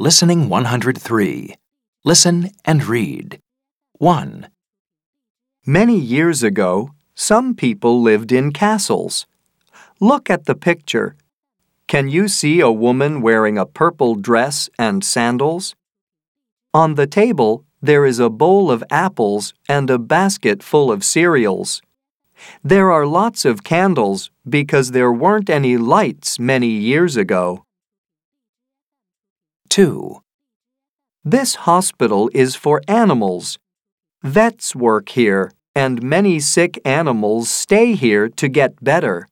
Listening 103. Listen and read. 1, Many years ago, some people lived in castles. Look at the picture. Can you see a woman wearing a purple dress and sandals? On the table, there is a bowl of apples and a basket full of cereals. There are lots of candles because there weren't any lights many years ago. 2, This hospital is for animals. Vets work here, and many sick animals stay here to get better.